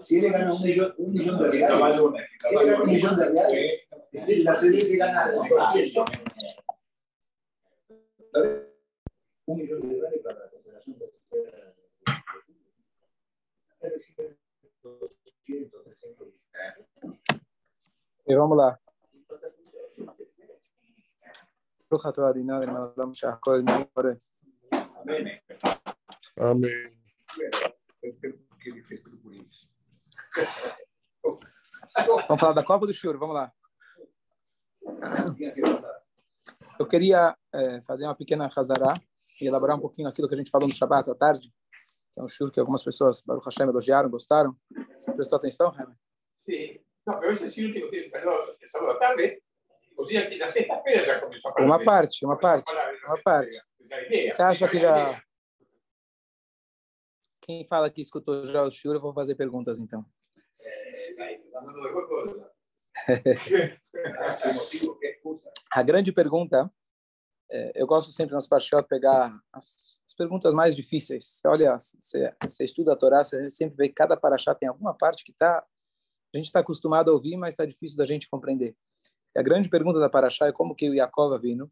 Si él gana un millón, un millón de reales, si gana un millón de la CDF gana 200. Un millón de reales para la E vamos. Vamos falar da Copa do Choro, vamos lá. Eu queria é, fazer uma pequena razará e elaborar um pouquinho aquilo que a gente falou no Shabat à tarde, que é um churro que algumas pessoas, Baruch Hashem, elogiaram, gostaram. Você prestou atenção, Heber? Sim. Não, eu assisti o último, mas eu estava a tarde da sexta-feira já começou a falar. Uma parte, uma parte. Uma parte. Você acha que já... Quem fala que escutou já o shur, eu vou fazer perguntas então. Eh. A grande pergunta, é, eu gosto sempre nas Parshiot pegar as, as perguntas mais difíceis. Você olha, você, você estuda a Torá, você sempre vê que cada Parashá tem alguma parte que tá, a gente está acostumado a ouvir, mas está difícil da gente compreender. E a grande pergunta da Parashá é como que o Yaakov vindo,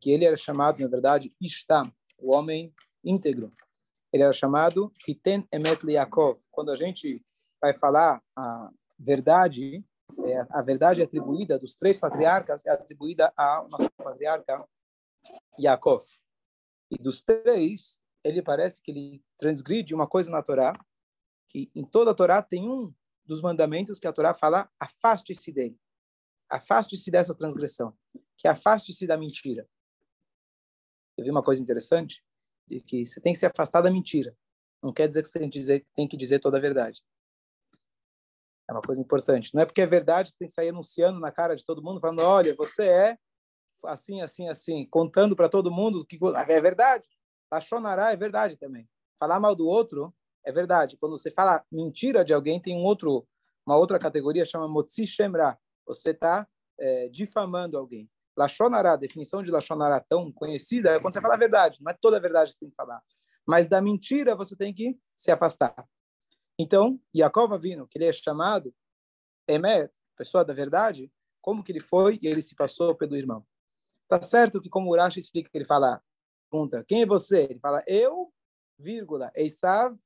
que ele era chamado, na verdade, Ishtam, o homem íntegro. Ele era chamado Hiten Emet Yaakov. Quando a gente vai falar a verdade, é, a verdade atribuída dos três patriarcas é atribuída ao nosso patriarca Yaakov. E dos três, ele parece que ele transgride uma coisa na Torá, que em toda a Torá tem um dos mandamentos que a Torá fala, afaste-se dele. Afaste-se dessa transgressão, que afaste-se da mentira. Eu vi uma coisa interessante, de que você tem que se afastar da mentira. Não quer dizer que você tem que dizer, tem que dizer toda a verdade. É uma coisa importante. Não é porque é verdade, você tem que sair anunciando na cara de todo mundo, falando, olha, você é assim, assim, assim, contando para todo mundo que é verdade. Lachonará é verdade também. Falar mal do outro é verdade. Quando você fala mentira de alguém, tem um outro, uma outra categoria, chama motzi shemra. Você está é, difamando alguém. Lachonará, definição de Lachonará tão conhecida é quando você fala a verdade. Não é toda a verdade que você tem que falar. Mas da mentira você tem que se afastar. Então, Yaakov vindo, que ele é chamado Emet, pessoa da verdade, como que ele foi e ele se passou pelo irmão. Tá certo que como Urashi explica, ele fala, pergunta, quem é você? Ele fala, eu, vírgula, Eisav,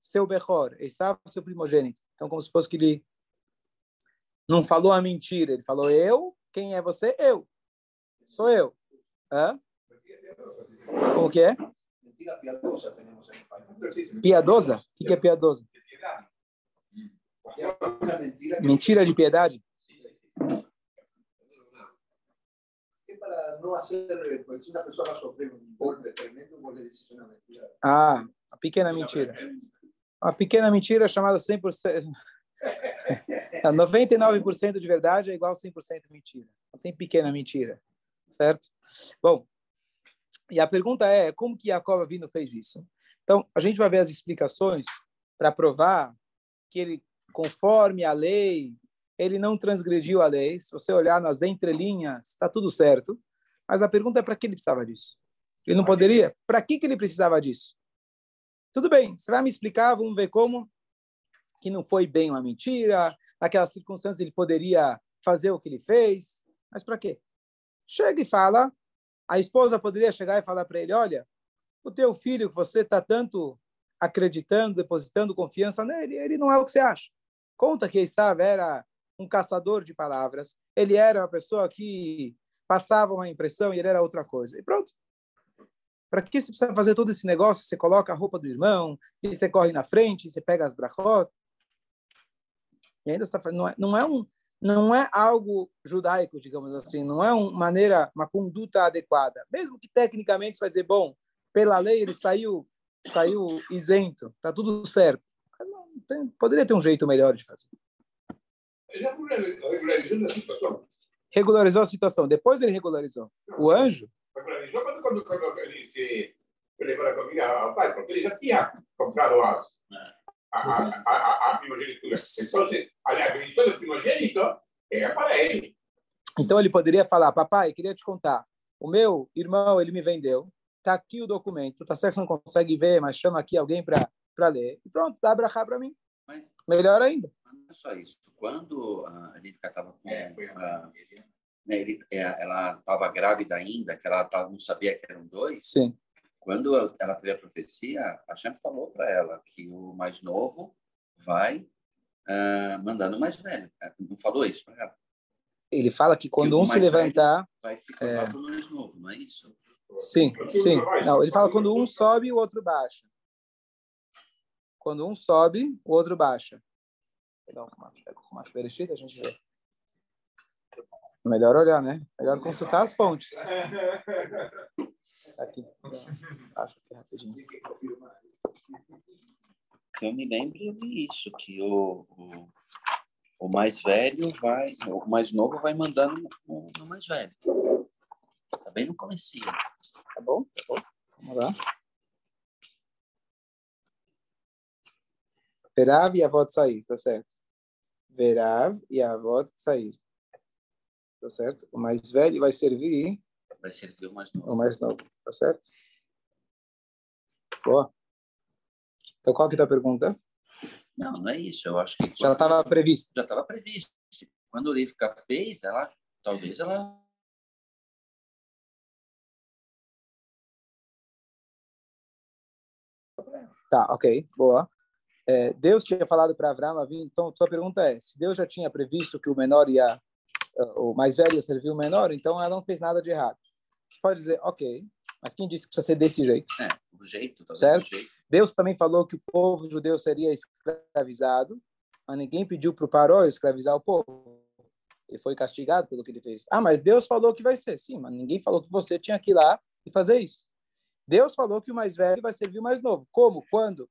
seu Bechor, Eisav, seu primogênito. Então, como se fosse que ele não falou a mentira, ele falou, eu, quem é você? Eu. Sou eu. Hã? Como que é? Mentira piadosa? O que, que é piedosa? Una mentira de piedade? para golpe tremendo, mentira. Ah, a pequena mentira. Uma pequena mentira chamada 100%. Não, 99% de verdade é igual a 100% mentira. Não tem pequena mentira. Certo? Bom, e a pergunta é, como que Jacob Avino fez isso? Então, a gente vai ver as explicações para provar que ele, conforme a lei, ele não transgrediu a lei. Se você olhar nas entrelinhas, está tudo certo. Mas a pergunta é para que ele precisava disso? Ele não poderia? Para que, que ele precisava disso? Tudo bem, você vai me explicar, vamos ver como que não foi bem uma mentira, naquelas circunstâncias ele poderia fazer o que ele fez, mas para quê? Chega e fala, a esposa poderia chegar e falar para ele, olha, o teu filho que você está tanto acreditando, depositando confiança nele, ele não é o que você acha. Conta que Esav era um caçador de palavras, ele era uma pessoa que passava uma impressão e ele era outra coisa. E pronto. Para que você precisa fazer todo esse negócio? Você coloca a roupa do irmão, e você corre na frente, você pega as brachot. E ainda está não é, não é um não é algo judaico, digamos assim, não é uma maneira, uma conduta adequada. Mesmo que tecnicamente você vai dizer, bom, pela lei ele saiu saiu isento, tá tudo certo. Não, tem, poderia ter um jeito melhor de fazer. Ele regularizou a situação. Regularizou a situação. Depois ele regularizou. O anjo Regularizou quando, quando, quando ele se levou a comida ao pai, porque ele já tinha comprado as, a, a, a, a primogenitura. Então, a, bendição do primogênito era para ele. Então ele poderia falar, papai, queria te contar, o meu irmão, ele me vendeu, tá aqui o documento, tá certo que você não consegue ver, mas chama aqui alguém para ler, e pronto, dá brachá para mim. Mas, Melhor ainda. Não é só isso. Quando a Rivka estava com... É, a, né, ele, é, ela estava grávida ainda, que ela tava, não sabia que eram dois. Sim. Quando ela teve a profecia, a Shem falou para ela que o mais novo vai uh, mandando o mais velho. Não falou isso para ela? Ele fala que quando que um se levantar... Vai se formar é... para o mais novo, não é isso? Sim, sim. Não, ele fala quando um sobe, o outro baixa. Quando um sobe, o outro baixa. Vou pegar uma bereshit, a gente vê. Melhor olhar, né? Melhor consultar as fontes. Aqui. Acho que é rapidinho. Eu me lembro disso, que o, o, o, mais velho vai, o mais novo vai mandando o, o mais velho. Tá bem no comecinho. Tá bom? Tá bom. Vamos lá. Verav e avó sair, tá certo? Verav e avó sair. Tá certo? O mais velho vai servir. Vai servir o mais novo. O mais novo, tá certo? Boa. Então, qual que é a pergunta? Não, não é isso. Eu acho que. Já estava previsto. Já estava previsto. Quando o Rivka fez, ela, talvez ela Tá, ok, boa. É, Deus tinha falado para Abraão, então sua pergunta é, se Deus já tinha previsto que o menor ia, o mais velho ia servir o menor, então ela não fez nada de errado. Você pode dizer, ok, mas quem disse que precisa ser desse jeito? É, o jeito, certo? jeito. Deus também falou que o povo judeu seria escravizado, mas ninguém pediu para o Paró escravizar o povo. Ele foi castigado pelo que ele fez. Ah, mas Deus falou que vai ser. Sim, mas ninguém falou que você tinha que ir lá e fazer isso. Deus falou que o mais velho vai servir o mais novo. Como? Quando?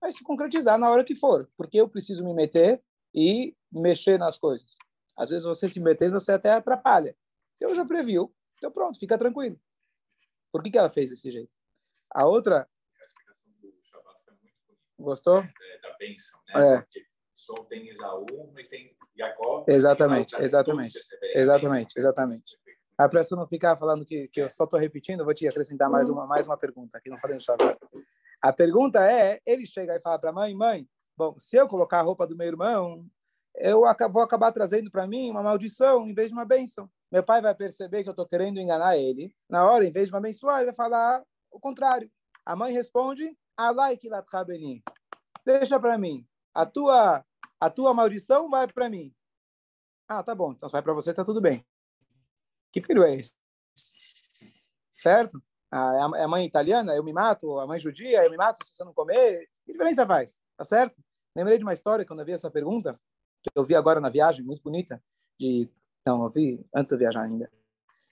Vai se concretizar na hora que for, porque eu preciso me meter e mexer nas coisas. Às vezes você se meter, você até atrapalha. Eu já previu, então pronto, fica tranquilo. Por que, que ela fez desse jeito? A outra. A explicação do Shabbat foi muito bonita. Gostou? É, da bênção, né? É. Porque só tem Isaú, mas tem Jacó. Exatamente, exatamente. Exatamente, exatamente. A pressa não ficar falando que, que eu só estou repetindo, eu vou te acrescentar mais uma, mais uma pergunta aqui, não podemos falar. A pergunta é, ele chega e fala para a mãe, mãe, bom, se eu colocar a roupa do meu irmão, eu vou acabar trazendo para mim uma maldição em vez de uma bênção. Meu pai vai perceber que eu estou querendo enganar ele. Na hora, em vez de me abençoar, ele vai falar o contrário. A mãe responde, Deixa para mim. A tua, a tua maldição vai para mim. Ah, tá bom. Então vai para você, tá tudo bem. Que filho é esse? Certo? A, a mãe italiana, eu me mato. A mãe judia, eu me mato se você não comer. Que diferença faz? Tá certo? Lembrei de uma história quando eu vi essa pergunta, que eu vi agora na viagem, muito bonita, de não, eu vi antes de viajar ainda,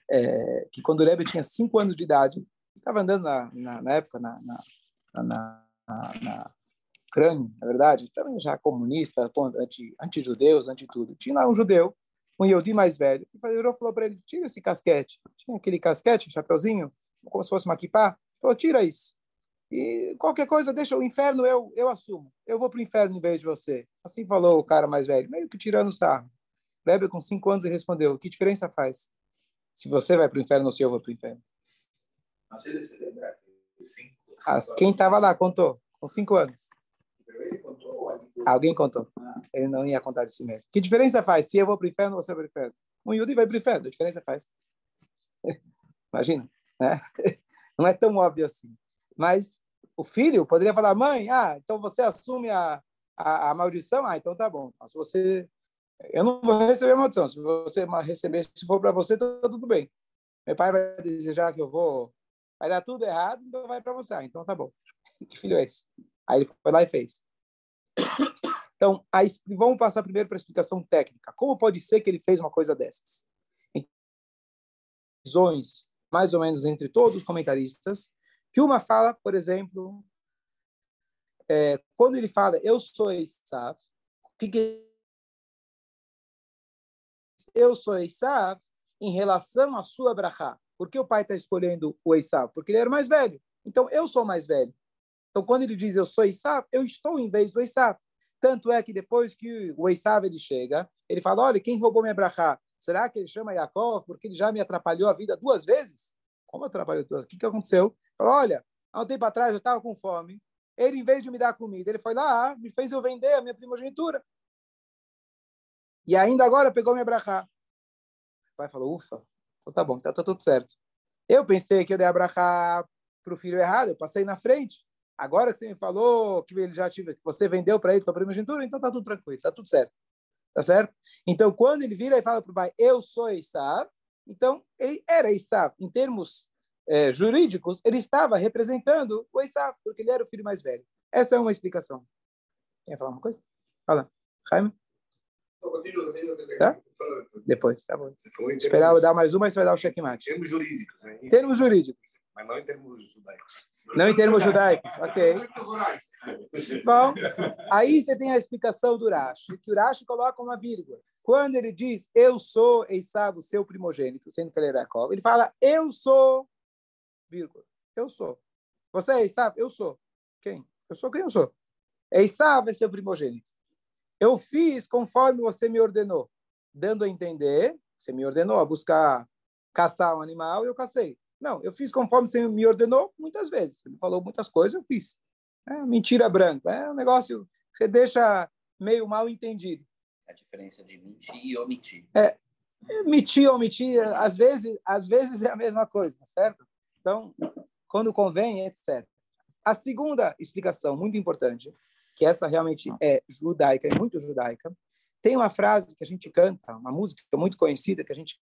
é, que quando o Rebbe tinha cinco anos de idade, estava andando na, na, na, época na, na, na, na Ucrânia, na verdade, também já comunista, anti, anti-judeus, anti-tudo. Tinha lá um judeu um Yodi mais velho. E o falou para ele, tira esse casquete. Tinha aquele casquete, chapeuzinho, como se fosse uma kippah. Falou, tira isso. E qualquer coisa, deixa o inferno, eu, eu assumo. Eu vou para o inferno em vez de você. Assim falou o cara mais velho, meio que tirando o sarro. Rebbe, com cinco anos, e respondeu, que diferença faz? Se você vai para o inferno ou se eu vou para o inferno? Mas ele se lembra? Cinco, As, quem estava lá contou, com cinco anos. Alguém contou. Ele não ia contar de si mesmo. Que diferença faz se eu vou para o inferno ou você vai para o inferno? Um Yudi vai para o inferno. Que diferença faz? Imagina. Né? Não é tão óbvio assim. Mas o filho poderia falar, mãe, ah, então você assume a, a, a maldição? Ah, então tá bom. Então, se você... Eu não vou receber a maldição. Se você receber, se for para você, tá tudo bem. Meu pai vai desejar que eu vou... Vai dar tudo errado, então vai para você. Ah, então tá bom. Que filho é esse? Aí ele foi lá e fez. Então, a, vamos passar primeiro para a explicação técnica. Como pode ser que ele fez uma coisa dessas? Visões, mais ou menos entre todos os comentaristas, que uma fala, por exemplo, é, quando ele fala, eu sou Esav, o que, que eu sou Esav em relação à sua brachá. Por que o pai está escolhendo o Esav? Porque ele era mais velho. Então, eu sou mais velho. Então, quando ele diz eu sou Esav, eu estou em vez do Esav. Tanto é que depois que o Esav ele chega, ele fala, olha, quem roubou minha brachá? Será que ele chama Yaakov porque ele já me atrapalhou a vida duas vezes? Como atrapalhou duas? O que, que aconteceu? Falou, olha, há um tempo atrás eu estava com fome. Ele, em vez de me dar comida, ele foi lá, me fez eu vender a minha primogenitura. E ainda agora pegou minha brachá. O pai falou, ufa, então tá bom, então tá tudo certo. Eu pensei que eu dei a brachá para o filho errado, eu passei na frente. Agora que você me falou que ele já tive, que você vendeu para ele tua primogenitura, então tá tudo tranquilo, tá tudo certo. Tá certo? Então, quando ele vira e fala para o pai, eu sou Esav, então ele era Esav. Em termos é, jurídicos, ele estava representando o Esav, porque ele era o filho mais velho. Essa é uma explicação. Quer falar uma coisa? Fala. Jaime? Tá? Depois, tá bom. Esperar dar mais uma, você vai dar o checkmate. Termos jurídicos. Né? Termos jurídicos. Mas não em termos judaicos. Não em termos judaicos, ok. Bom, aí você tem a explicação do Rashi, que o Rashi coloca uma vírgula. Quando ele diz, eu sou Esav, o seu primogênito, sendo que ele era Jacob, ele fala, eu sou, vírgula, eu sou. Você é Esav? Eu sou. Quem? Eu sou quem eu sou. Esav é seu primogênito. Eu fiz conforme você me ordenou, dando a entender, você me ordenou a buscar caçar um animal e eu cacei. Não, eu fiz conforme você me ordenou muitas vezes. Você me falou muitas coisas, eu fiz. É mentira branca. É um negócio que você deixa meio mal entendido. A diferença de mentir e omitir. É, é mentir ou omitir, às vezes, às vezes é a mesma coisa, certo? Então, quando convém, etc. A segunda explicação, muito importante, que essa realmente é judaica, é muito judaica, tem uma frase que a gente canta, uma música muito conhecida que a gente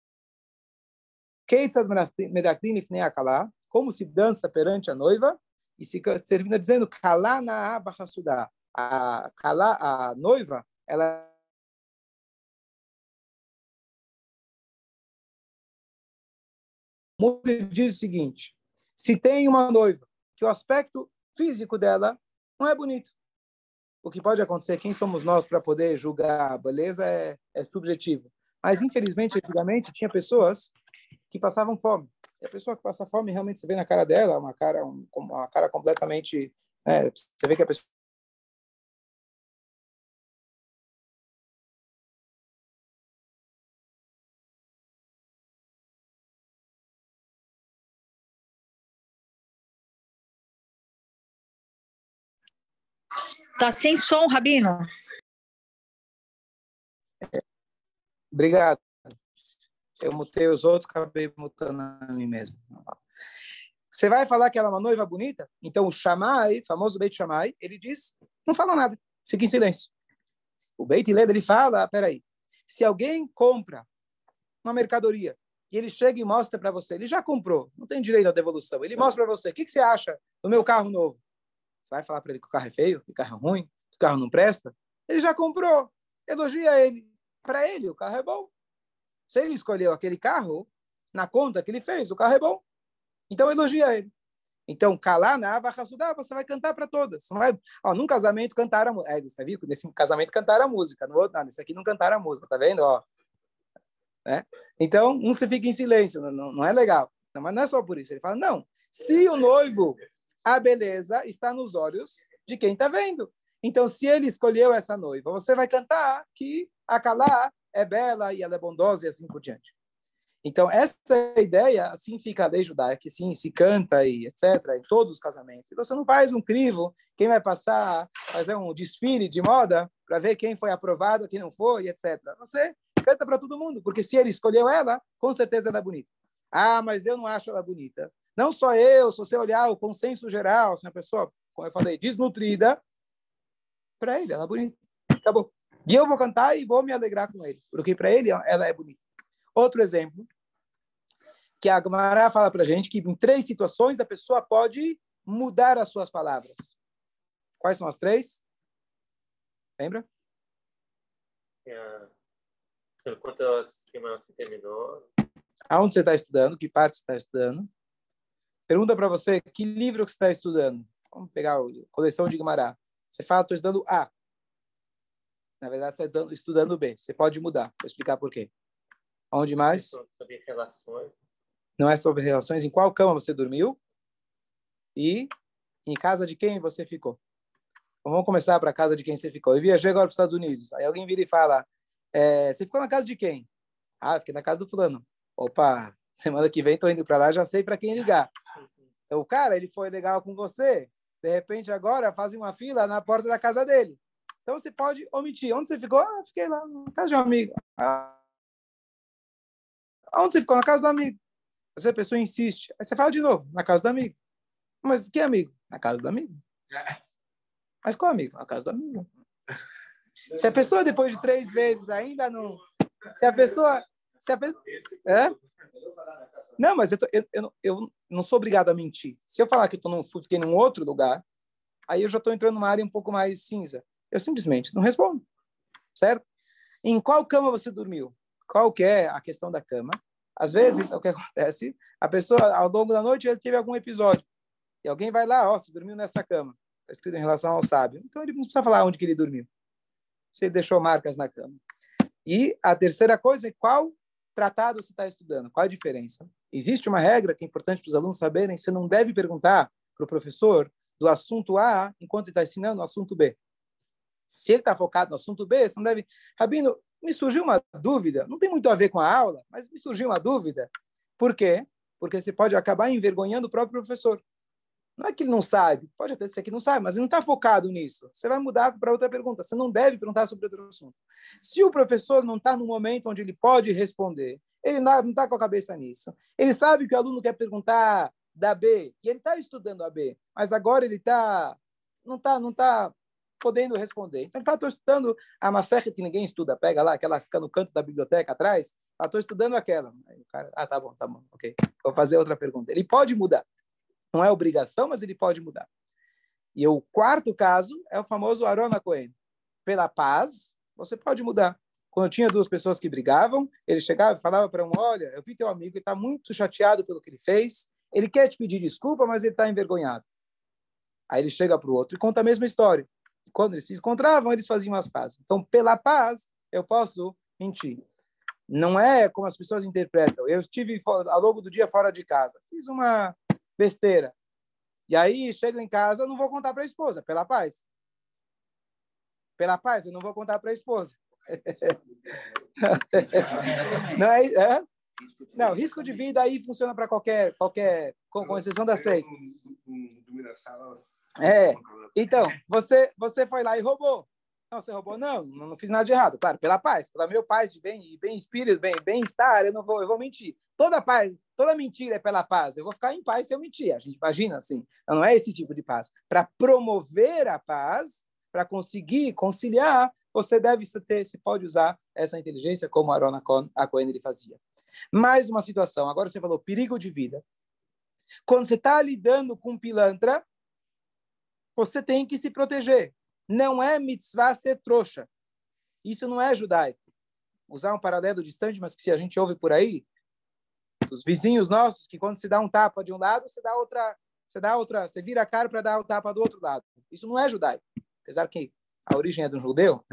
como se dança perante a noiva, e se termina dizendo, Kalá na a noiva, ela diz o seguinte: se tem uma noiva que o aspecto físico dela não é bonito, o que pode acontecer, quem somos nós para poder julgar a beleza é, é subjetivo. Mas, infelizmente, antigamente, tinha pessoas que passavam fome. E a pessoa que passa fome, realmente, você vê na cara dela, uma cara, uma cara completamente... É, você vê que a pessoa Tá sem som, Rabino. Obrigado. Eu mutei os outros, acabei mutando a mim mesmo. Você vai falar que ela é uma noiva bonita? Então o Shammai, famoso Beit Shammai, ele diz, não fala nada, fica em silêncio. O Beit Led, ele fala, peraí, se alguém compra uma mercadoria e ele chega e mostra para você, ele já comprou, não tem direito à devolução, ele mostra para você, o que, que você acha do meu carro novo? Você vai falar para ele que o carro é feio, que o carro é ruim, que o carro não presta? Ele já comprou. Elogia ele. Para ele, o carro é bom. Se ele escolheu aquele carro, na conta que ele fez, o carro é bom. Então, elogia ele. Então, calar na Abahassudá, você vai cantar para todas. Você vai, ó, num casamento cantaram a música. É, você viu? Nesse casamento cantaram a música. No outro, não, nesse aqui não cantaram a música, tá vendo? Ó. É? Então, um você fica em silêncio, não, não é legal. Não, mas não é só por isso. Ele fala, não, se o noivo a beleza está nos olhos de quem está vendo. Então, se ele escolheu essa noiva, você vai cantar que a Kalá é bela e ela é bondosa e assim por diante. Então, essa ideia, assim fica a lei judaica, que sim, se canta e etc., em todos os casamentos. Você não faz um crivo, quem vai passar, fazer um desfile de moda para ver quem foi aprovado, quem não foi, etc. Você canta para todo mundo, porque se ele escolheu ela, com certeza ela é bonita. Ah, mas eu não acho ela bonita. Não só eu, se você olhar o consenso geral, se uma pessoa, como eu falei, desnutrida, para ele ela é bonita. Acabou. E eu vou cantar e vou me alegrar com ele, porque para ele ela é bonita. Outro exemplo, que a Gemara fala para a gente que em três situações a pessoa pode mudar as suas palavras. Quais são as três? Lembra? Quantas semanas você terminou? Aonde você está estudando? Que parte você está estudando? Pergunta para você, que livro que você está estudando? Vamos pegar a coleção de Guimarães. Você fala, estou estudando A. Na verdade, você está estudando B. Você pode mudar. Vou explicar por quê. Onde mais? Sobre relações. Não é sobre relações. Em qual cama você dormiu? E em casa de quem você ficou? Então, vamos começar para casa de quem você ficou. Eu viajei agora para os Estados Unidos. Aí alguém vira e fala, é, você ficou na casa de quem? Ah, fiquei na casa do fulano. Opa, semana que vem estou indo para lá, já sei para quem ligar. Então, o cara, ele foi legal com você, de repente agora fazem uma fila na porta da casa dele. Então você pode omitir. Onde você ficou? Ah, fiquei lá na casa de um amigo. Ah, onde você ficou? Na casa do amigo. Essa pessoa insiste. Aí você fala de novo, na casa do amigo. Mas que amigo? Na casa do amigo. Mas qual amigo? Na casa do amigo. Se a pessoa, depois de três vezes, ainda não. Se a pessoa. Se a pessoa é? Não, mas eu, tô, eu, eu, eu, não sou obrigado a mentir. Se eu falar que eu tô num, fiquei num outro lugar, aí eu já estou entrando numa área um pouco mais cinza. Eu simplesmente não respondo. Certo? Em qual cama você dormiu? Qual que é a questão da cama? Às vezes, o que acontece, a pessoa, ao longo da noite, ele teve algum episódio. E alguém vai lá, ó, oh, você dormiu nessa cama. Está escrito em relação ao sábio. Então, ele não precisa falar onde que ele dormiu. Você deixou marcas na cama. E a terceira coisa é qual tratado você está estudando. Qual a diferença? Existe uma regra que é importante para os alunos saberem. Você não deve perguntar para o professor do assunto A enquanto ele está ensinando o assunto B. Se ele está focado no assunto B, você não deve... Rabino, me surgiu uma dúvida. Não tem muito a ver com a aula, mas me surgiu uma dúvida. Por quê? Porque você pode acabar envergonhando o próprio professor. Não é que ele não sabe, pode até ser que não sabe, mas ele não está focado nisso. Você vai mudar para outra pergunta. Você não deve perguntar sobre outro assunto. Se o professor não está no momento onde ele pode responder, ele não está com a cabeça nisso. Ele sabe que o aluno quer perguntar da B e ele está estudando a B, mas agora ele está não está não tá podendo responder. Então, ele fala, estou estudando a Maserhet que ninguém estuda. Pega lá, aquela que fica no canto da biblioteca atrás. Estou estudando aquela. Aí o cara, ah, tá bom, tá bom, ok. Vou fazer outra pergunta. Ele pode mudar. Não é obrigação, mas ele pode mudar. E o quarto caso é o famoso Arona Cohen. Pela paz, você pode mudar. Quando tinha duas pessoas que brigavam, ele chegava e falava para um: Olha, eu vi teu amigo, ele está muito chateado pelo que ele fez, ele quer te pedir desculpa, mas ele está envergonhado. Aí ele chega para o outro e conta a mesma história. Quando eles se encontravam, eles faziam as pazes. Então, pela paz, eu posso mentir. Não é como as pessoas interpretam. Eu estive ao longo do dia fora de casa, fiz uma besteira. E aí, chego em casa, não vou contar para a esposa, pela paz. Pela paz, eu não vou contar para a esposa. não, é, é? não, risco de vida aí funciona para qualquer, qualquer, com, com exceção das três. É, então, você, você foi lá e roubou. Não, você roubou? Não, não fiz nada de errado. Claro, pela paz, pela meu paz de bem, bem espírito, bem, bem-estar, eu não vou, eu vou mentir. Toda paz, toda mentira é pela paz. Eu vou ficar em paz se eu mentir. A gente imagina assim. Então, não é esse tipo de paz. Para promover a paz, para conseguir conciliar, você deve ter, se pode usar essa inteligência como Arona Cohen ele fazia. Mais uma situação. Agora você falou perigo de vida. Quando você está lidando com um pilantra, você tem que se proteger. Não é mitzvah ser trouxa. Isso não é judaico. Usar um paralelo distante, mas que se a gente ouve por aí, os vizinhos nossos, que quando se dá um tapa de um lado, você dá outra, você dá outra, você vira a cara para dar o tapa do outro lado. Isso não é judaico. Apesar que a origem é de um judeu,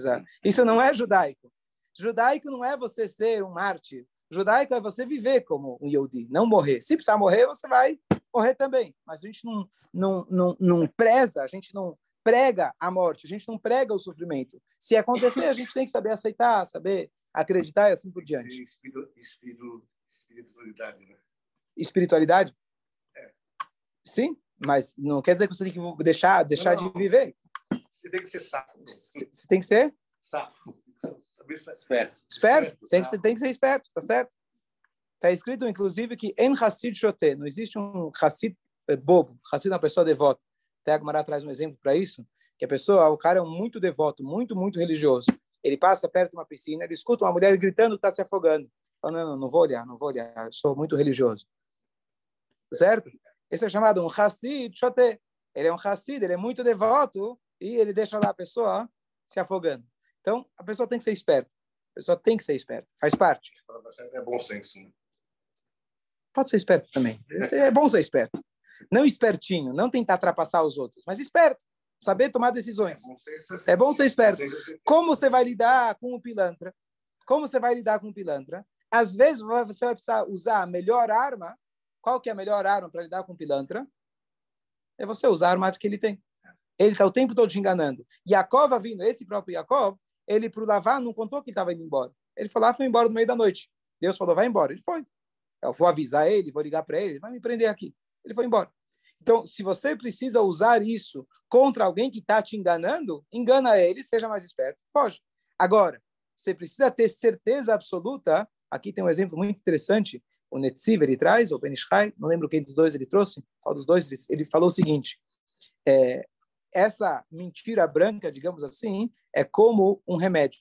isso não é judaico. Judaico não é você ser um mártir. Judaico é você viver como um Yehudi, não morrer. Se precisar morrer, você vai morrer também. Mas a gente não, não, não, não preza, a gente não prega a morte, a gente não prega o sofrimento. Se acontecer, a gente tem que saber aceitar, saber acreditar e assim por diante. Espírito, espírito, espiritualidade, né? Espiritualidade? É. Sim, mas não quer dizer que você tem que deixar, deixar não, não. de viver. Você tem que ser safo. Você tem que ser? Safo. Esperto. Esperto. esperto tem, que, tem que ser esperto, tá certo? Está escrito, inclusive, que em Hassid Shoté, não existe um Hassid eh, bobo. Hassid é uma pessoa devota. Até a Gemara traz um exemplo para isso, que a pessoa, o cara é muito devoto, muito, muito religioso. Ele passa perto de uma piscina, ele escuta uma mulher gritando que está se afogando. Fala, não, não, não vou olhar, não vou olhar, eu sou muito religioso. Certo? Esse é chamado um Hassid Shoté. Ele é um Hassid, ele é muito devoto e ele deixa lá a pessoa se afogando. Então, a pessoa tem que ser esperta. A pessoa tem que ser esperta. Faz parte. É bom senso, né? Pode ser esperto também. É bom ser esperto. Não espertinho, não tentar ultrapassar os outros, mas esperto, saber tomar decisões. É bom ser esperto. Como você vai lidar com o pilantra? Como você vai lidar com o pilantra? Às vezes você vai precisar usar a melhor arma. Qual que é a melhor arma para lidar com o pilantra? É você usar a arma que ele tem. Ele está o tempo todo te enganando. Yaakov vindo, esse próprio Yaakov, ele para o lavar não contou que ele estava indo embora. Ele falou, ah, foi embora no meio da noite. Deus falou, vai embora. Ele foi. Eu vou avisar ele, vou ligar para ele vai me prender aqui. Ele foi embora. Então, se você precisa usar isso contra alguém que está te enganando, engana ele, seja mais esperto, foge. Agora, você precisa ter certeza absoluta. Aqui tem um exemplo muito interessante. O Netziv, ele traz, ou Benishai, não lembro quem dos dois ele trouxe, qual dos dois, ele, falou o seguinte, é, essa mentira branca, digamos assim, é como um remédio.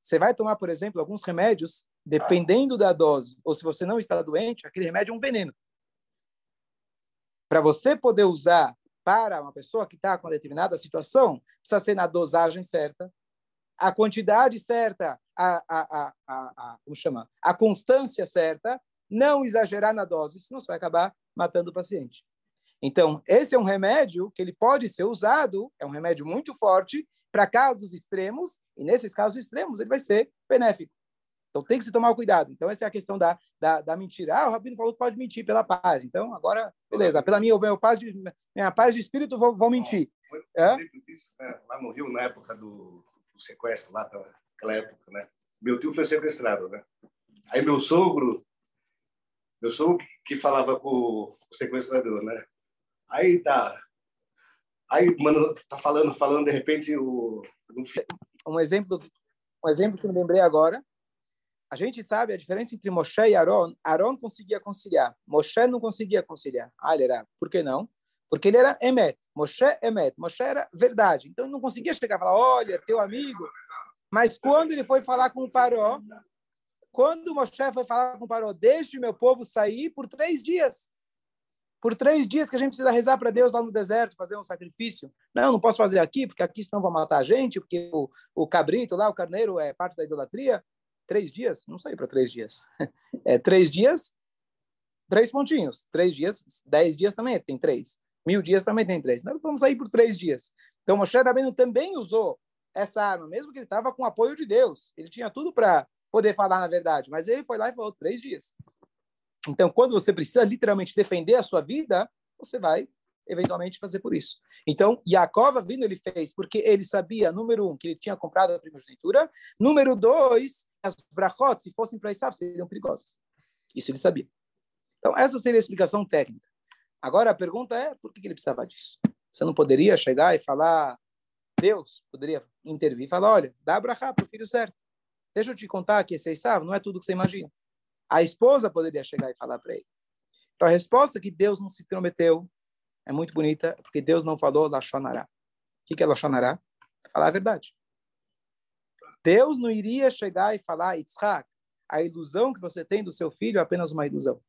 Você vai tomar, por exemplo, alguns remédios, dependendo da dose, ou se você não está doente, aquele remédio é um veneno. Para você poder usar para uma pessoa que está com uma determinada situação, precisa ser na dosagem certa, a quantidade certa, a, a, a, a, como chama? a constância certa, não exagerar na dose, senão você vai acabar matando o paciente. Então, esse é um remédio que ele pode ser usado, é um remédio muito forte para casos extremos, e nesses casos extremos ele vai ser benéfico. Então, tem que se tomar cuidado. Então, essa é a questão da, da, da mentira. Ah, o Rabino falou que pode mentir pela paz. Então, agora, beleza, pela minha, minha, paz, de, minha paz de espírito, vou, vou mentir. Foi é? disso, né? Lá no Rio, na época do, do sequestro, lá naquela época, né? Meu tio foi sequestrado, né? Aí meu sogro, meu sogro que falava com o sequestrador, né? Aí tá. Aí, mano, tá falando, falando, de repente, o. Um exemplo, um exemplo que eu me lembrei agora. A gente sabe a diferença entre Moshe e Aaron. Aaron conseguia conciliar. Moshe não conseguia conciliar. Ah, ele era. Por que não? Porque ele era Emet. Moshe Emet. Moshe era verdade. Então ele não conseguia chegar e falar: olha, teu amigo. Mas quando ele foi falar com o Paró, quando Moshe foi falar com o Paró, deixe meu povo sair por três dias por três dias que a gente precisa rezar para Deus lá no deserto, fazer um sacrifício. Não, não posso fazer aqui, porque aqui senão vão matar a gente, porque o, o cabrito lá, o carneiro, é parte da idolatria. Três dias? Não sei para três dias. É três dias, três pontinhos. Três dias, dez dias também tem três. Mil dias também tem três. Nós vamos sair por três dias. Então, Moshe Rabbeinu também usou essa arma, mesmo que ele estava com o apoio de Deus. Ele tinha tudo para poder falar na verdade, mas ele foi lá e falou três dias. Então, quando você precisa literalmente defender a sua vida, você vai eventualmente fazer por isso. Então, Yaakov vindo ele fez porque ele sabia, número um, que ele tinha comprado a primogenitura, número dois, as brachot, se fossem para Isav, seriam perigosas. Isso ele sabia. Então, essa seria a explicação técnica. Agora, a pergunta é, por que ele precisava disso? Você não poderia chegar e falar, Deus poderia intervir e falar, olha, dá brachá para o filho certo. Deixa eu te contar que esse Isav não é tudo que você imagina. A esposa poderia chegar e falar para ele. Então, a resposta que Deus não se prometeu é muito bonita, porque Deus não falou Lachonará. O que é Lachonará? Falar a verdade. Deus não iria chegar e falar, Yitzhak, a ilusão que você tem do seu filho é apenas uma ilusão.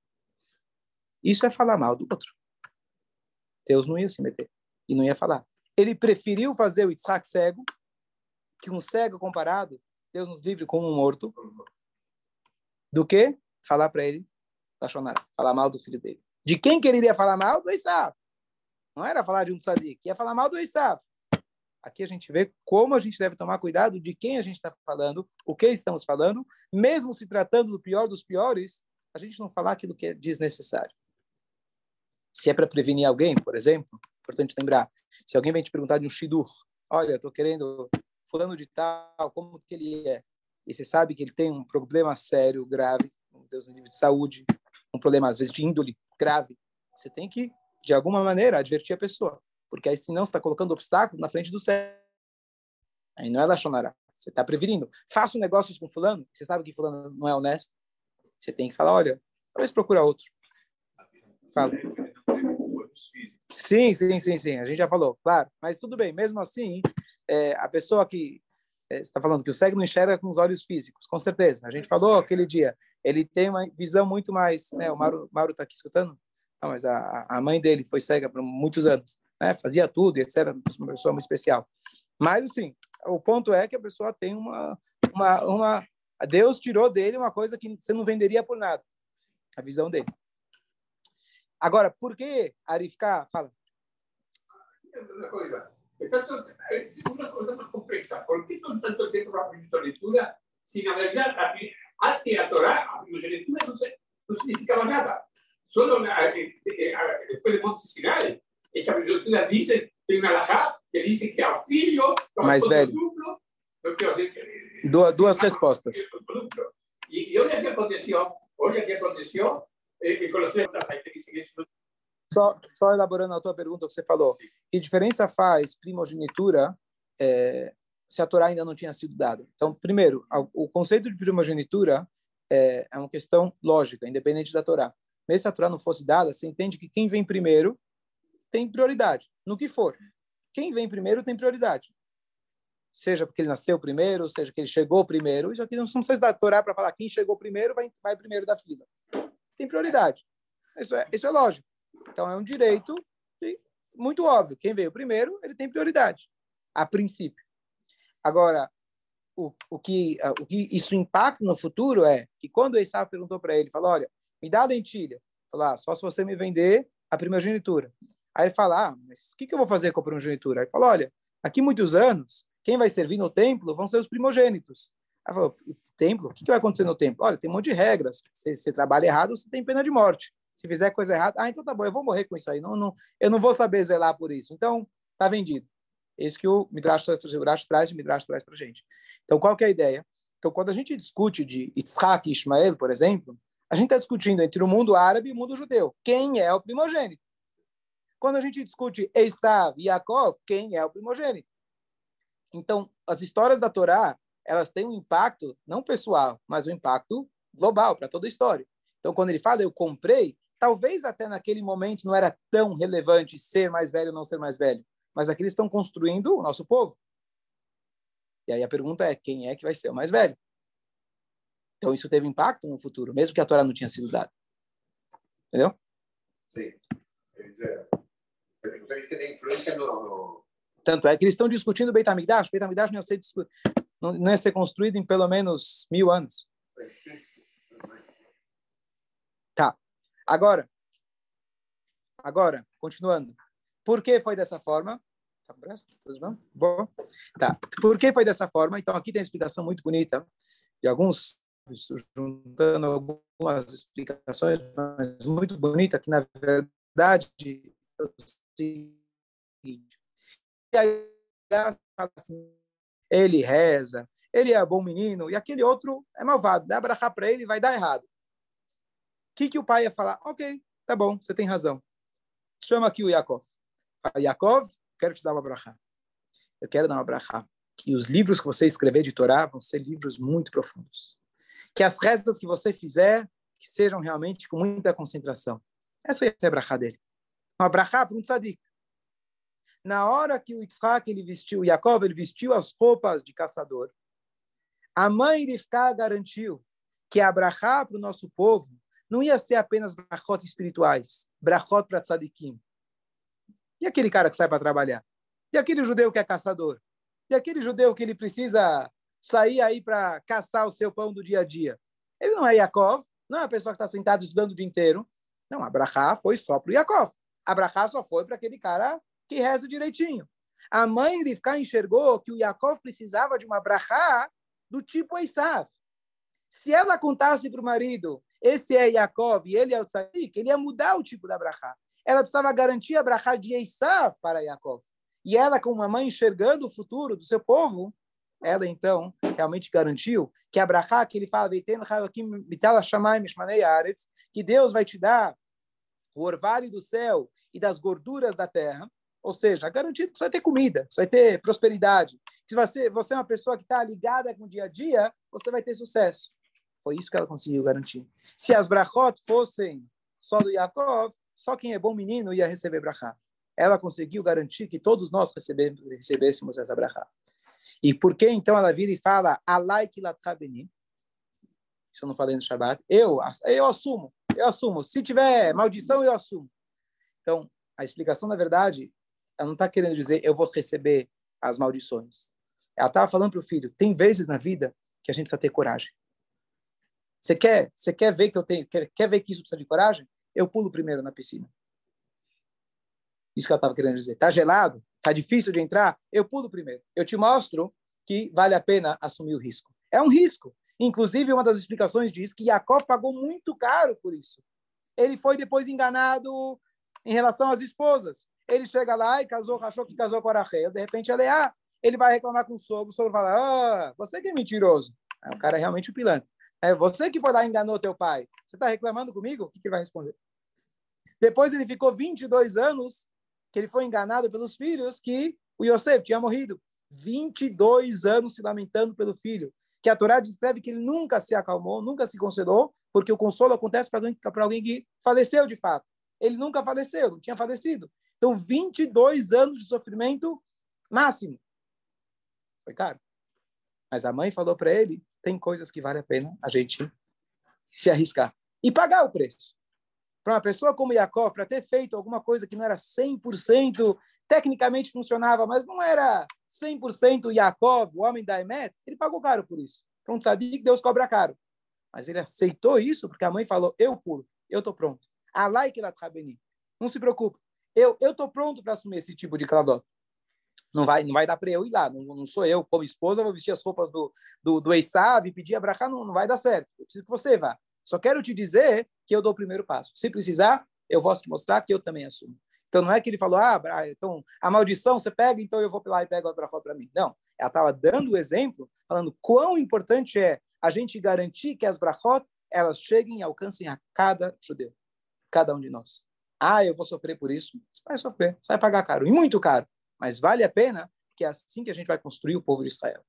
Isso é falar mal do outro. Deus não ia se meter e não ia falar. Ele preferiu fazer o Yitzhak cego, que um cego comparado, Deus nos livre com um morto, do que falar para ele, falar mal do filho dele. De quem que ele iria falar mal? Do Esav. Não era falar de um tzadik, ia falar mal do Esav. Aqui a gente vê como a gente deve tomar cuidado de quem a gente está falando, o que estamos falando, mesmo se tratando do pior dos piores, a gente não falar aquilo que é desnecessário. Se é para prevenir alguém, por exemplo, importante lembrar, se alguém vem te perguntar de um shidur, olha, estou querendo fulano de tal, como que ele é? E você sabe que ele tem um problema sério, grave, Deus livre de saúde, um problema às vezes de índole grave, você tem que, de alguma maneira, advertir a pessoa, porque aí senão você está colocando obstáculo na frente do céu. Aí não é Lachonará, você está prevenindo. Faça negócios com fulano, você sabe que fulano não é honesto, você tem que falar, olha, talvez procura outro. Fala. Sim, sim, sim, sim, a gente já falou, claro, mas tudo bem, mesmo assim, é, a pessoa que é, está falando que o cego não enxerga com os olhos físicos, com certeza. A gente falou aquele dia, ele tem uma visão muito mais, né? O Mauro está aqui escutando, mas a, a mãe dele foi cega por muitos anos, né? Fazia tudo, etc. Uma pessoa muito especial. Mas assim, o ponto é que a pessoa tem uma uma uma Deus tirou dele uma coisa que você não venderia por nada, a visão dele. Agora, por que Arifka fala? Uma coisa, é tanto, é uma coisa mais complexa. Por que não tanto tempo a primogenitura, se na verdade Antes a Torá, a primogenitura não, não significava nada. Só depois de Monte Sinai, é que a primogenitura diz, tem uma alahá que diz que é o filho mais velho. Duplo, duas, duas respostas. E, e olha o que aconteceu, olha o que aconteceu e, e com os três. Só, só elaborando a tua pergunta, que você falou. Que diferença faz primogenitura é, se a Torá ainda não tinha sido dada? Então, primeiro, o conceito de primogenitura é, é uma questão lógica, independente da Torá. Mesmo se a Torá não fosse dada, você entende que quem vem primeiro tem prioridade, no que for. Quem vem primeiro tem prioridade. Seja porque ele nasceu primeiro, seja que ele chegou primeiro. Isso aqui não precisa da Torá para falar quem chegou primeiro vai, vai primeiro da fila. Tem prioridade. Isso é, isso é lógico. Então, é um direito muito óbvio. Quem veio primeiro, ele tem prioridade, a princípio. Agora, o, o, que, o que isso impacta no futuro é que quando o Esaú perguntou para ele, falou, olha, me dá a dentilha. Falou, ah, só se você me vender a primogenitura. Aí ele fala, ah, mas o que, que eu vou fazer com a primogenitura? Aí ele falou, olha, aqui muitos anos, quem vai servir no templo vão ser os primogênitos. Aí falou, templo? O que, que vai acontecer no templo? Olha, tem um monte de regras. Se você trabalha errado, você tem pena de morte. Se fizer coisa errada, ah, então tá bom, eu vou morrer com isso aí. Não, não, eu não vou saber zelar por isso. Então, tá vendido. Esse que o Midrash traz, o traz, o Midrash traz para gente. Então, qual que é a ideia? Então, quando a gente discute de Yitzhak e Ismael, por exemplo, a gente está discutindo entre o mundo árabe e o mundo judeu. Quem é o primogênito? Quando a gente discute Esav e Yaakov, quem é o primogênito? Então, as histórias da Torá, elas têm um impacto, não pessoal, mas um impacto global para toda a história. Então, quando ele fala, eu comprei, talvez até naquele momento não era tão relevante ser mais velho ou não ser mais velho, mas aqui eles estão construindo o nosso povo. E aí a pergunta é, quem é que vai ser o mais velho? Então isso teve impacto no futuro, mesmo que a Torá não tinha sido dada. Entendeu? Sim. Quer dizer, tem influência no. Tanto é que eles estão discutindo o Beit HaMikdash. O Beit HaMikdash não ia, ser não, não ia ser construído em pelo menos mil anos. Tá. Agora, agora, continuando. Por que foi dessa forma? Tá bom? Tá. Por que foi dessa forma? Então, aqui tem uma explicação muito bonita de alguns, juntando algumas explicações, mas muito bonita, que na verdade é o seguinte. Assim, ele reza, ele é bom menino, e aquele outro é malvado. Dá abraçar para ele vai dar errado que, que o pai ia falar? Ok, tá bom, você tem razão. Chama aqui o Yaakov. Fala, Yaakov, quero te dar uma brachá. Eu quero dar uma brachá. Que os livros que você escrever de Torá vão ser livros muito profundos. Que as rezas que você fizer que sejam realmente com muita concentração. Essa é a brachá dele. Uma brachá para um tzadik. Na hora que o Yitzhak ele vestiu, o Yaakov ele vestiu as roupas de caçador, a mãe de Rivka garantiu que a brachá para o nosso povo não ia ser apenas brachot espirituais, brachot para tzadikim. E aquele cara que sai para trabalhar? E aquele judeu que é caçador? E aquele judeu que ele precisa sair aí para caçar o seu pão do dia a dia? Ele não é Yaakov, não é a pessoa que está sentado estudando o dia inteiro. Não, a brachá foi só para o. A brachá só foi para aquele cara que reza direitinho. A mãe de ficar enxergou que o Yaakov precisava de uma brachá do tipo Esav. Se ela contasse para o marido esse é Yaakov e ele é o tzadik, ele ia mudar o tipo da brachá. Ela precisava garantir a brachá de Esav para Yaakov. E ela, como uma mãe enxergando o futuro do seu povo, ela então realmente garantiu que a brachá que ele fala, que Deus vai te dar o orvalho do céu e das gorduras da terra, ou seja, garantido que você vai ter comida, você vai ter prosperidade. Se você, você é uma pessoa que está ligada com o dia a dia, você vai ter sucesso. Foi isso que ela conseguiu garantir. Se as brachot fossem só do Yaakov, só quem é bom menino ia receber brachá. Ela conseguiu garantir que todos nós recebêssemos essa brachá. E por que então ela vira e fala Alai kilatchabeni? Isso eu não falei no Shabbat. Eu, eu assumo, eu assumo. Se tiver maldição, eu assumo. Então, a explicação, na verdade, ela não está querendo dizer eu vou receber as maldições. Ela estava falando para o filho: tem vezes na vida que a gente precisa ter coragem. Você quer, você quer ver que eu tenho, quer, quer ver que isso precisa de coragem? Eu pulo primeiro na piscina. Isso que ela estava querendo dizer. Tá gelado? Tá difícil de entrar? Eu pulo primeiro. Eu te mostro que vale a pena assumir o risco. É um risco. Inclusive, uma das explicações diz que Jacob pagou muito caro por isso. Ele foi depois enganado em relação às esposas. Ele chega lá e casou, achou que casou com a Rachel. De repente, ela é, ah, ele vai reclamar com o sogro. O sogro fala, ah, você que é mentiroso. o cara é realmente o pilantra. É você que foi lá e enganou teu pai. Você está reclamando comigo? O que, que ele vai responder? Depois ele ficou 22 anos que ele foi enganado pelos filhos que o Yosef tinha morrido. 22 anos se lamentando pelo filho. Que a Torá descreve que ele nunca se acalmou, nunca se consolou, porque o consolo acontece para alguém, alguém que faleceu de fato. Ele nunca faleceu, não tinha falecido. Então, 22 anos de sofrimento máximo. Foi caro. Mas a mãe falou para ele: tem coisas que vale a pena a gente se arriscar e pagar o preço. Para uma pessoa como Yaakov, para ter feito alguma coisa que não era 100%, tecnicamente funcionava, mas não era 100% Yaakov, o homem da Emet, ele pagou caro por isso. Para um tzadik, Deus cobra caro. Mas ele aceitou isso porque a mãe falou: eu pulo, eu estou pronto. Não se preocupe. Eu estou pronto para assumir esse tipo de cladó. Não vai, não vai dar para eu ir lá. Não, não, sou eu, como esposa, vou vestir as roupas do, do, do Eisav e pedir a Brachá, não, não vai dar certo. Eu preciso que você vá. Só quero te dizer que eu dou o primeiro passo. Se precisar, eu vou te mostrar que eu também assumo. Então não é que ele falou, ah, então a maldição você pega, então eu vou lá e pego a brachá para mim. Não, ela estava dando o exemplo, falando quão importante é a gente garantir que as brachot elas cheguem e alcancem a cada judeu, cada um de nós. Ah, eu vou sofrer por isso? Você vai sofrer, você vai pagar caro, e muito caro. Mas vale a pena, que é assim que a gente vai construir o povo de Israel.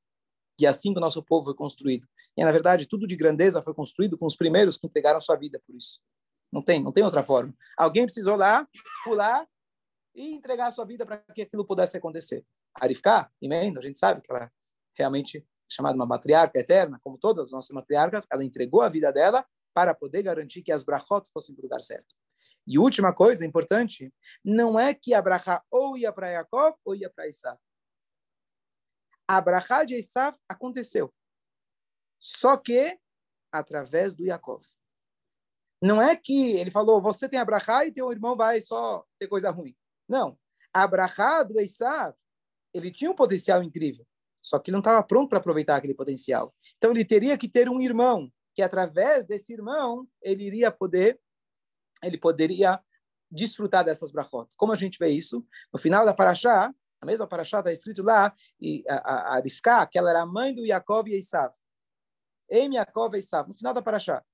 E assim que o nosso povo foi construído. E, na verdade, tudo de grandeza foi construído com os primeiros que entregaram sua vida por isso. Não tem, não tem outra forma. Alguém precisou lá, pular e entregar sua vida para que aquilo pudesse acontecer. Arifká, Imendo, a gente sabe que ela realmente é chamada uma matriarca eterna, como todas as nossas matriarcas, ela entregou a vida dela para poder garantir que as brachot fossem para o lugar certo. E última coisa importante, não é que a brachá ou ia para Yaakov ou ia para Isaac. A brachá de Isaac aconteceu. Só que através do Yaakov. Não é que ele falou, você tem a brachá e teu irmão vai só ter coisa ruim. Não. A brachá do Isaac, ele tinha um potencial incrível. Só que ele não estava pronto para aproveitar aquele potencial. Então ele teria que ter um irmão, que através desse irmão ele iria poder ele poderia desfrutar dessas brachot. Como a gente vê isso? No final da Paraxá, a mesma Paraxá está escrito lá, e a, a, que ela era a mãe do Yaakov e Esav. Em Yaakov e Esav, no final da Paraxá.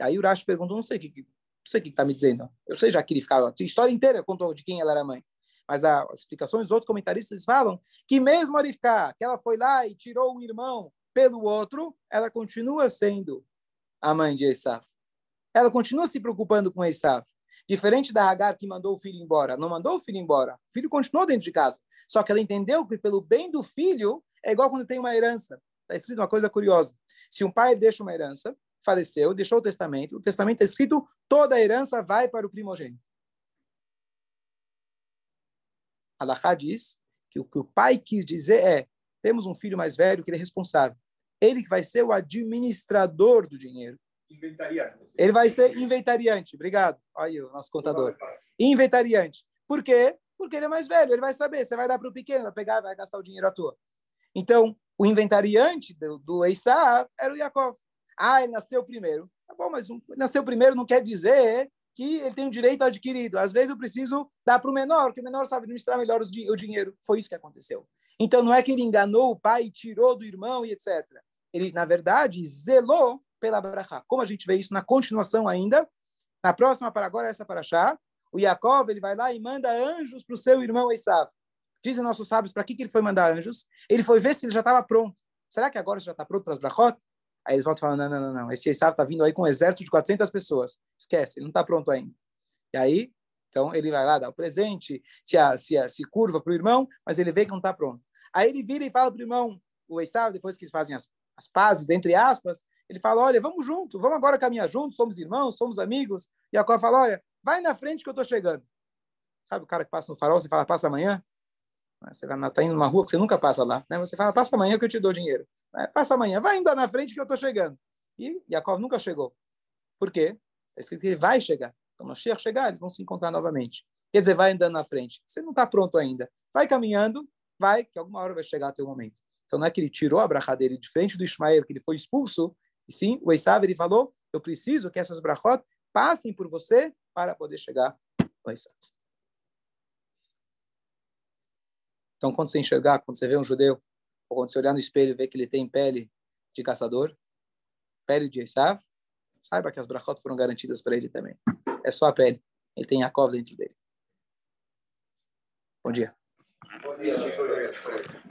Aí o Urash perguntou, não sei o que não sei que está me dizendo. Eu sei já que Rifká, a história inteira contou de quem ela era mãe. Mas as explicações, outros comentaristas falam que mesmo a Rifká, que ela foi lá e tirou um irmão pelo outro, ela continua sendo a mãe de Esav ela continua se preocupando com Esav. Diferente da Hagar que mandou o filho embora. Não mandou o filho embora. O filho continuou dentro de casa. Só que ela entendeu que pelo bem do filho é igual quando tem uma herança. Está escrito uma coisa curiosa. Se um pai deixa uma herança, faleceu, deixou o testamento, o testamento está escrito, toda a herança vai para o primogênito. Alahá diz que o que o pai quis dizer é, temos um filho mais velho que ele é responsável. Ele que vai ser o administrador do dinheiro. Inventariante. Ele vai ser inventariante. Obrigado. Aí o nosso contador. Inventariante. Por quê? Porque ele é mais velho. Ele vai saber. Você vai dar para o pequeno, vai pegar, vai gastar o dinheiro à toa. Então, o inventariante do, do Eissá era o Yaakov. Ah, ele nasceu primeiro. Tá bom, mas um, nasceu primeiro não quer dizer que ele tem um direito adquirido. Às vezes eu preciso dar para o menor, que o menor sabe administrar melhor o, dinheiro. Foi isso que aconteceu. Então, não é que ele enganou o pai tirou do irmão e etc. Ele, na verdade, zelou pela Brachá. Como a gente vê isso na continuação ainda, na próxima para agora, essa para achar, o Yaakov ele vai lá e manda anjos para o seu irmão Esav. Dizem nossos sábios para que, que ele foi mandar anjos. Ele foi ver se ele já estava pronto. Será que agora já está pronto para as brachot? Aí eles voltam falando, não, não, não, não. Esse Esav está vindo aí com um exército de 400 pessoas. Esquece, ele não está pronto ainda. E aí, então, ele vai lá dar o presente, se, a, se, a, se curva para o irmão, mas ele vê que não está pronto. Aí ele vira e fala para o irmão, o Esav, depois que eles fazem as, as pazes, entre aspas, ele fala: Olha, vamos junto, vamos agora caminhar juntos, somos irmãos, somos amigos. E a Jacó fala: Olha, vai na frente que eu estou chegando. Sabe o cara que passa no farol, você fala: Passa amanhã? Você está indo numa rua que você nunca passa lá. Né? Você fala: Passa amanhã que eu te dou dinheiro. Passa amanhã, vai indo na frente que eu estou chegando. E Jacob nunca chegou. Por quê? Está escrito que ele vai chegar. Então, no Mashiach chegar, eles vão se encontrar novamente. Quer dizer, vai andando na frente. Você não está pronto ainda. Vai caminhando, vai, que alguma hora vai chegar até o momento. Então, não é que ele tirou a bracha dele, diferente do Ismael, que ele foi expulso, e sim, o Esav, ele falou, eu preciso que essas brachot passem por você para poder chegar ao Esav. Então, quando você enxergar, quando você vê um judeu, ou quando você olhar no espelho e ver que ele tem pele de caçador, pele de Esav, saiba que as brachot foram garantidas para ele também. É só a pele. Ele tem Yaakov dentro dele. Bom dia. Bom dia.